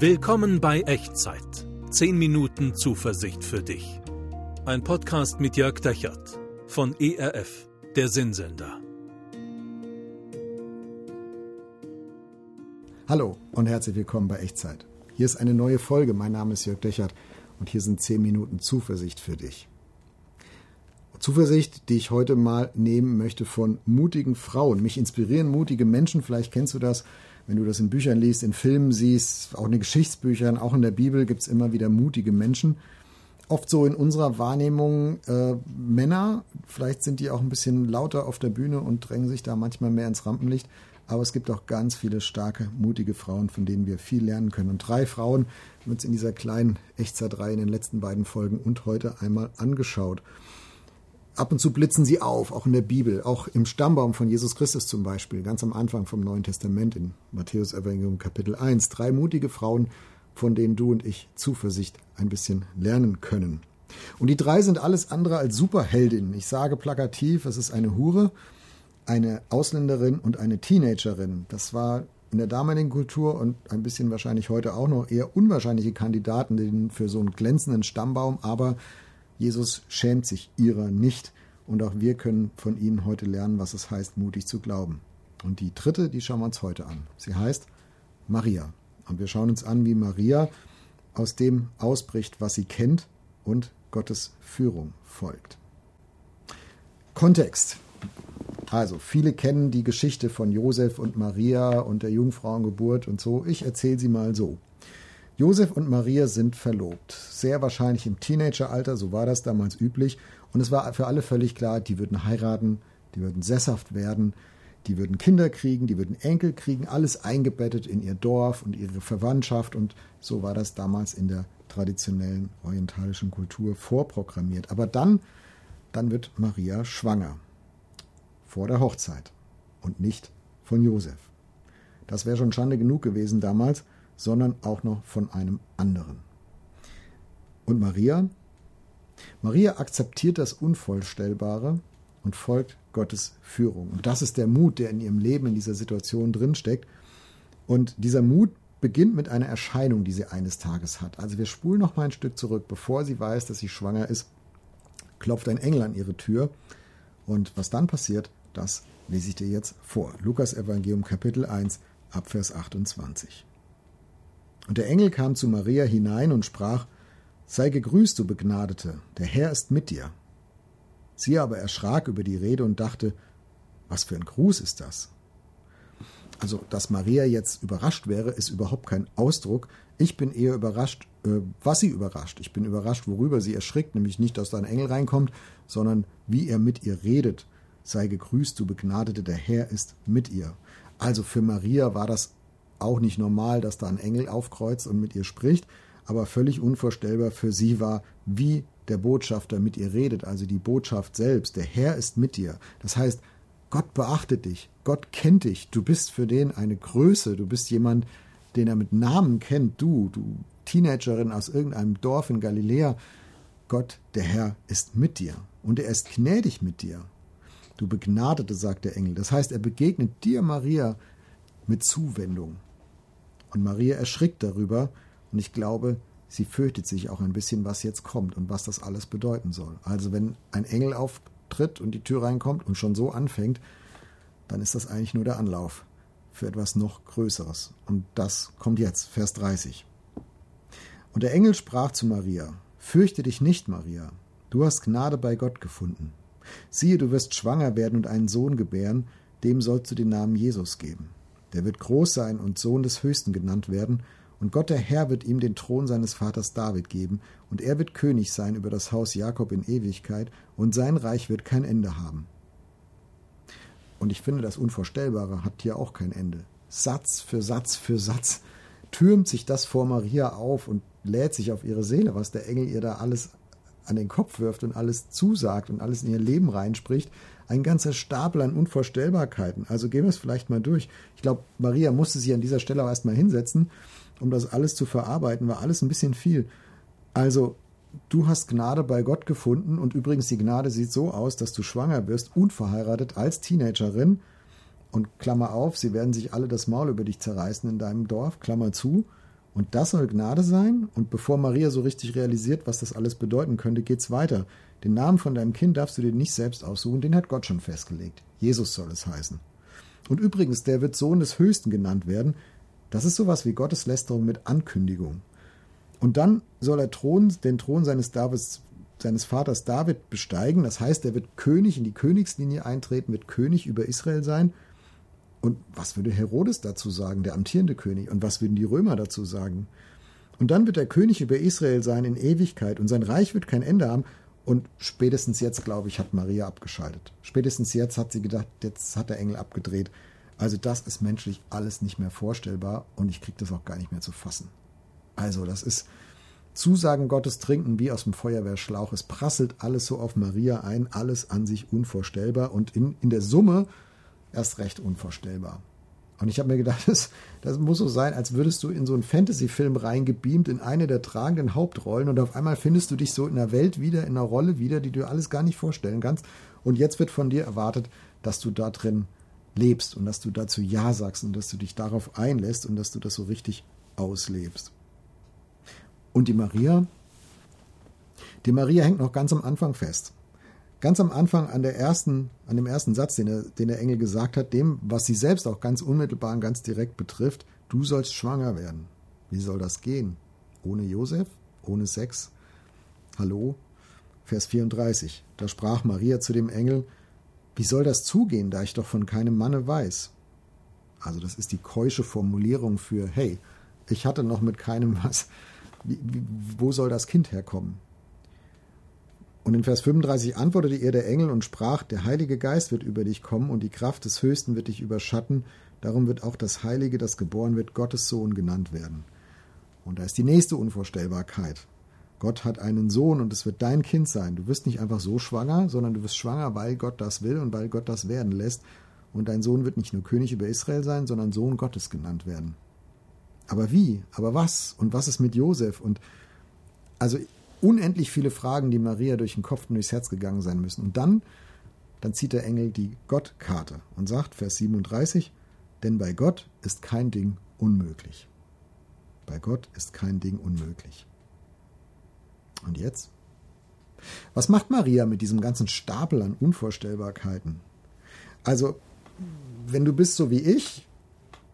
Willkommen bei Echtzeit. 10 Minuten Zuversicht für dich. Ein Podcast mit Jörg Dechert von ERF, der Sinnsender. Hallo und herzlich willkommen bei Echtzeit. Hier ist eine neue Folge. Mein Name ist Jörg Dechert und hier sind 10 Minuten Zuversicht für dich. Zuversicht, die ich heute mal nehmen möchte von mutigen Frauen. Mich inspirieren mutige Menschen, vielleicht kennst du das, wenn du das in Büchern liest, in Filmen siehst, auch in den Geschichtsbüchern, auch in der Bibel gibt es immer wieder mutige Menschen. Oft so in unserer Wahrnehmung äh, Männer, vielleicht sind die auch ein bisschen lauter auf der Bühne und drängen sich da manchmal mehr ins Rampenlicht. Aber es gibt auch ganz viele starke, mutige Frauen, von denen wir viel lernen können. Und drei Frauen haben uns in dieser kleinen Echtzeitreihe in den letzten beiden Folgen und heute einmal angeschaut. Ab und zu blitzen sie auf, auch in der Bibel, auch im Stammbaum von Jesus Christus zum Beispiel, ganz am Anfang vom Neuen Testament in Matthäus Evangelium Kapitel 1. Drei mutige Frauen, von denen du und ich Zuversicht ein bisschen lernen können. Und die drei sind alles andere als Superheldinnen. Ich sage plakativ, es ist eine Hure, eine Ausländerin und eine Teenagerin. Das war in der damaligen Kultur und ein bisschen wahrscheinlich heute auch noch eher unwahrscheinliche Kandidaten für so einen glänzenden Stammbaum, aber Jesus schämt sich ihrer nicht und auch wir können von ihnen heute lernen, was es heißt, mutig zu glauben. Und die dritte, die schauen wir uns heute an. Sie heißt Maria. Und wir schauen uns an, wie Maria aus dem ausbricht, was sie kennt und Gottes Führung folgt. Kontext. Also, viele kennen die Geschichte von Josef und Maria und der Jungfrauengeburt und so. Ich erzähle sie mal so. Josef und Maria sind verlobt. Sehr wahrscheinlich im Teenageralter, so war das damals üblich. Und es war für alle völlig klar, die würden heiraten, die würden sesshaft werden, die würden Kinder kriegen, die würden Enkel kriegen, alles eingebettet in ihr Dorf und ihre Verwandtschaft. Und so war das damals in der traditionellen orientalischen Kultur vorprogrammiert. Aber dann, dann wird Maria schwanger. Vor der Hochzeit. Und nicht von Josef. Das wäre schon Schande genug gewesen damals sondern auch noch von einem anderen. Und Maria? Maria akzeptiert das Unvorstellbare und folgt Gottes Führung. Und das ist der Mut, der in ihrem Leben in dieser Situation drinsteckt. Und dieser Mut beginnt mit einer Erscheinung, die sie eines Tages hat. Also wir spulen noch mal ein Stück zurück. Bevor sie weiß, dass sie schwanger ist, klopft ein Engel an ihre Tür. Und was dann passiert, das lese ich dir jetzt vor. Lukas Evangelium Kapitel 1 Abvers 28. Und der Engel kam zu Maria hinein und sprach, Sei gegrüßt, du Begnadete, der Herr ist mit dir. Sie aber erschrak über die Rede und dachte, was für ein Gruß ist das? Also, dass Maria jetzt überrascht wäre, ist überhaupt kein Ausdruck. Ich bin eher überrascht, äh, was sie überrascht. Ich bin überrascht, worüber sie erschrickt, nämlich nicht, dass da ein Engel reinkommt, sondern wie er mit ihr redet. Sei gegrüßt, du Begnadete, der Herr ist mit ihr. Also für Maria war das auch nicht normal, dass da ein Engel aufkreuzt und mit ihr spricht, aber völlig unvorstellbar für sie war, wie der Botschafter mit ihr redet, also die Botschaft selbst. Der Herr ist mit dir. Das heißt, Gott beachtet dich, Gott kennt dich, du bist für den eine Größe, du bist jemand, den er mit Namen kennt, du, du Teenagerin aus irgendeinem Dorf in Galiläa. Gott, der Herr, ist mit dir und er ist gnädig mit dir. Du Begnadete, sagt der Engel. Das heißt, er begegnet dir, Maria, mit Zuwendung. Und Maria erschrickt darüber und ich glaube, sie fürchtet sich auch ein bisschen, was jetzt kommt und was das alles bedeuten soll. Also wenn ein Engel auftritt und die Tür reinkommt und schon so anfängt, dann ist das eigentlich nur der Anlauf für etwas noch Größeres. Und das kommt jetzt, Vers 30. Und der Engel sprach zu Maria, Fürchte dich nicht, Maria, du hast Gnade bei Gott gefunden. Siehe, du wirst schwanger werden und einen Sohn gebären, dem sollst du den Namen Jesus geben. Der wird groß sein und Sohn des Höchsten genannt werden, und Gott der Herr wird ihm den Thron seines Vaters David geben, und er wird König sein über das Haus Jakob in Ewigkeit, und sein Reich wird kein Ende haben. Und ich finde, das Unvorstellbare hat hier auch kein Ende. Satz für Satz für Satz türmt sich das vor Maria auf und lädt sich auf ihre Seele, was der Engel ihr da alles an den Kopf wirft und alles zusagt und alles in ihr Leben reinspricht ein ganzer Stapel an Unvorstellbarkeiten. Also gehen wir es vielleicht mal durch. Ich glaube, Maria musste sich an dieser Stelle auch erstmal hinsetzen, um das alles zu verarbeiten, war alles ein bisschen viel. Also, du hast Gnade bei Gott gefunden und übrigens die Gnade sieht so aus, dass du schwanger wirst, unverheiratet als Teenagerin. Und Klammer auf, sie werden sich alle das Maul über dich zerreißen in deinem Dorf, Klammer zu. Und das soll Gnade sein. Und bevor Maria so richtig realisiert, was das alles bedeuten könnte, geht's weiter. Den Namen von deinem Kind darfst du dir nicht selbst aussuchen, den hat Gott schon festgelegt. Jesus soll es heißen. Und übrigens, der wird Sohn des Höchsten genannt werden. Das ist sowas wie Gotteslästerung mit Ankündigung. Und dann soll er Thron, den Thron seines, Davids, seines Vaters David besteigen. Das heißt, er wird König in die Königslinie eintreten, wird König über Israel sein. Und was würde Herodes dazu sagen, der amtierende König? Und was würden die Römer dazu sagen? Und dann wird er König über Israel sein in Ewigkeit und sein Reich wird kein Ende haben. Und spätestens jetzt, glaube ich, hat Maria abgeschaltet. Spätestens jetzt hat sie gedacht, jetzt hat der Engel abgedreht. Also das ist menschlich alles nicht mehr vorstellbar und ich kriege das auch gar nicht mehr zu fassen. Also das ist Zusagen Gottes trinken wie aus dem Feuerwehrschlauch. Es prasselt alles so auf Maria ein, alles an sich unvorstellbar und in, in der Summe erst recht unvorstellbar. Und ich habe mir gedacht, das, das muss so sein, als würdest du in so einen Fantasy-Film reingebeamt, in eine der tragenden Hauptrollen und auf einmal findest du dich so in einer Welt wieder, in einer Rolle wieder, die du alles gar nicht vorstellen kannst. Und jetzt wird von dir erwartet, dass du da drin lebst und dass du dazu Ja sagst und dass du dich darauf einlässt und dass du das so richtig auslebst. Und die Maria, die Maria hängt noch ganz am Anfang fest ganz am Anfang an, der ersten, an dem ersten Satz, den, er, den der Engel gesagt hat, dem, was sie selbst auch ganz unmittelbar und ganz direkt betrifft, du sollst schwanger werden. Wie soll das gehen? Ohne Josef? Ohne Sex? Hallo? Vers 34. Da sprach Maria zu dem Engel, wie soll das zugehen, da ich doch von keinem Manne weiß? Also das ist die keusche Formulierung für, hey, ich hatte noch mit keinem was. Wie, wie, wo soll das Kind herkommen? Und in Vers 35 antwortete ihr der Engel und sprach, der Heilige Geist wird über dich kommen und die Kraft des Höchsten wird dich überschatten, darum wird auch das Heilige, das geboren wird, Gottes Sohn genannt werden. Und da ist die nächste Unvorstellbarkeit. Gott hat einen Sohn und es wird dein Kind sein. Du wirst nicht einfach so schwanger, sondern du wirst schwanger, weil Gott das will und weil Gott das werden lässt. Und dein Sohn wird nicht nur König über Israel sein, sondern Sohn Gottes genannt werden. Aber wie? Aber was? Und was ist mit Josef? Und also unendlich viele Fragen, die Maria durch den Kopf und durchs Herz gegangen sein müssen. Und dann, dann zieht der Engel die Gottkarte und sagt, Vers 37, denn bei Gott ist kein Ding unmöglich. Bei Gott ist kein Ding unmöglich. Und jetzt? Was macht Maria mit diesem ganzen Stapel an Unvorstellbarkeiten? Also, wenn du bist so wie ich,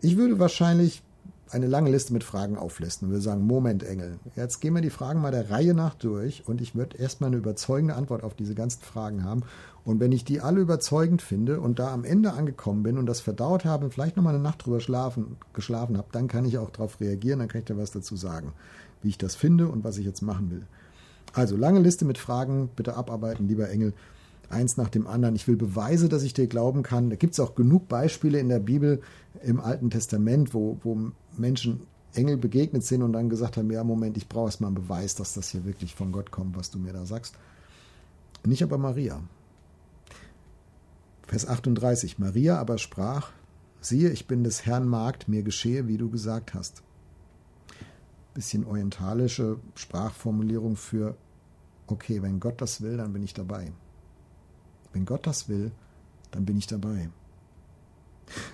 ich würde wahrscheinlich eine lange Liste mit Fragen auflisten und wir sagen, Moment, Engel, jetzt gehen wir die Fragen mal der Reihe nach durch und ich würde erstmal eine überzeugende Antwort auf diese ganzen Fragen haben. Und wenn ich die alle überzeugend finde und da am Ende angekommen bin und das verdaut habe und vielleicht nochmal eine Nacht drüber schlafen, geschlafen habe, dann kann ich auch darauf reagieren, dann kann ich da was dazu sagen, wie ich das finde und was ich jetzt machen will. Also lange Liste mit Fragen, bitte abarbeiten, lieber Engel eins nach dem anderen. Ich will Beweise, dass ich dir glauben kann. Da gibt es auch genug Beispiele in der Bibel, im Alten Testament, wo, wo Menschen Engel begegnet sind und dann gesagt haben, ja, Moment, ich brauche erstmal einen Beweis, dass das hier wirklich von Gott kommt, was du mir da sagst. Nicht aber Maria. Vers 38. Maria aber sprach, siehe, ich bin des Herrn Magd, mir geschehe, wie du gesagt hast. Bisschen orientalische Sprachformulierung für, okay, wenn Gott das will, dann bin ich dabei. Wenn Gott das will, dann bin ich dabei.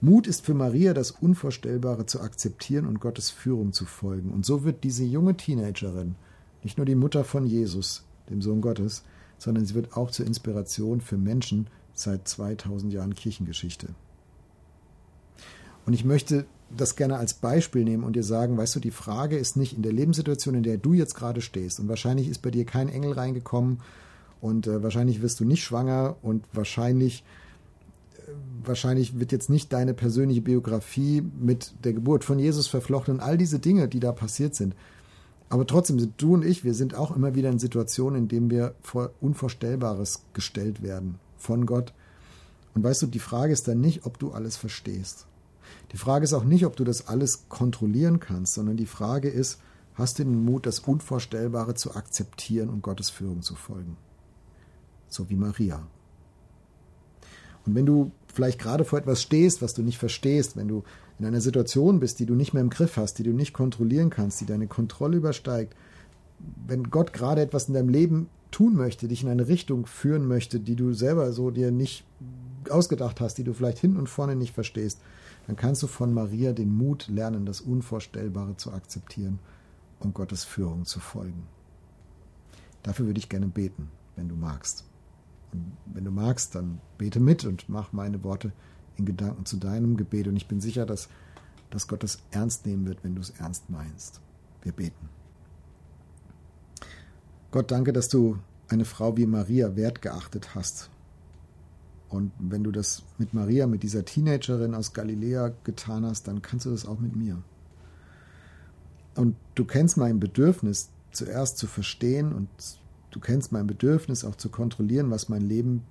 Mut ist für Maria das Unvorstellbare zu akzeptieren und Gottes Führung zu folgen. Und so wird diese junge Teenagerin nicht nur die Mutter von Jesus, dem Sohn Gottes, sondern sie wird auch zur Inspiration für Menschen seit 2000 Jahren Kirchengeschichte. Und ich möchte das gerne als Beispiel nehmen und dir sagen, weißt du, die Frage ist nicht in der Lebenssituation, in der du jetzt gerade stehst. Und wahrscheinlich ist bei dir kein Engel reingekommen und äh, wahrscheinlich wirst du nicht schwanger und wahrscheinlich wahrscheinlich wird jetzt nicht deine persönliche Biografie mit der Geburt von Jesus verflochten und all diese Dinge, die da passiert sind. Aber trotzdem sind du und ich, wir sind auch immer wieder in Situationen, in denen wir vor Unvorstellbares gestellt werden von Gott. Und weißt du, die Frage ist dann nicht, ob du alles verstehst. Die Frage ist auch nicht, ob du das alles kontrollieren kannst, sondern die Frage ist, hast du den Mut, das Unvorstellbare zu akzeptieren und Gottes Führung zu folgen? So wie Maria. Und wenn du vielleicht gerade vor etwas stehst, was du nicht verstehst, wenn du in einer Situation bist, die du nicht mehr im Griff hast, die du nicht kontrollieren kannst, die deine Kontrolle übersteigt, wenn Gott gerade etwas in deinem Leben tun möchte, dich in eine Richtung führen möchte, die du selber so dir nicht ausgedacht hast, die du vielleicht hin und vorne nicht verstehst, dann kannst du von Maria den Mut lernen, das Unvorstellbare zu akzeptieren und Gottes Führung zu folgen. Dafür würde ich gerne beten, wenn du magst. Und wenn du magst, dann bete mit und mach meine Worte in Gedanken zu deinem Gebet. Und ich bin sicher, dass, dass Gott es ernst nehmen wird, wenn du es ernst meinst. Wir beten. Gott, danke, dass du eine Frau wie Maria wertgeachtet hast. Und wenn du das mit Maria, mit dieser Teenagerin aus Galiläa getan hast, dann kannst du das auch mit mir. Und du kennst mein Bedürfnis, zuerst zu verstehen und du kennst mein Bedürfnis auch zu kontrollieren, was mein Leben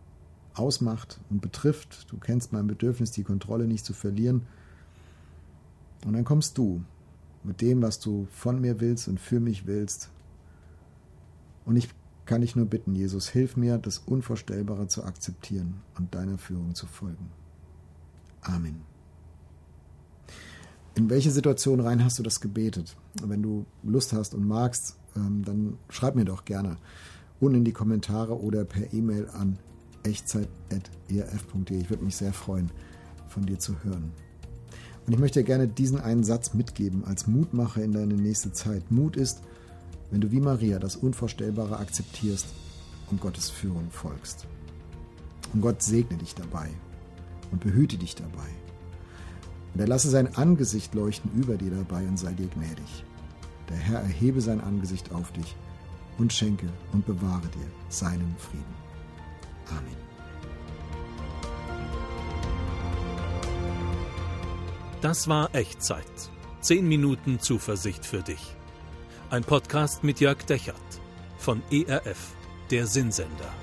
ausmacht und betrifft. Du kennst mein Bedürfnis, die Kontrolle nicht zu verlieren. Und dann kommst du mit dem, was du von mir willst und für mich willst. Und ich kann dich nur bitten, Jesus, hilf mir, das Unvorstellbare zu akzeptieren und deiner Führung zu folgen. Amen. In welche Situation rein hast du das gebetet? Wenn du Lust hast und magst, ähm, dann schreib mir doch gerne unten in die Kommentare oder per E-Mail an echtzeit.erf.de. Ich würde mich sehr freuen, von dir zu hören. Und ich möchte gerne diesen einen Satz mitgeben als Mutmacher in deine nächste Zeit. Mut ist, wenn du wie Maria das Unvorstellbare akzeptierst und Gottes Führung folgst. Und Gott segne dich dabei und behüte dich dabei. Und er lasse sein Angesicht leuchten über dir dabei und sei dir gnädig. Der Herr erhebe sein Angesicht auf dich und schenke und bewahre dir seinen Frieden. Amen. Das war Echtzeit. Zehn Minuten Zuversicht für dich. Ein Podcast mit Jörg Dechert von ERF, der Sinnsender.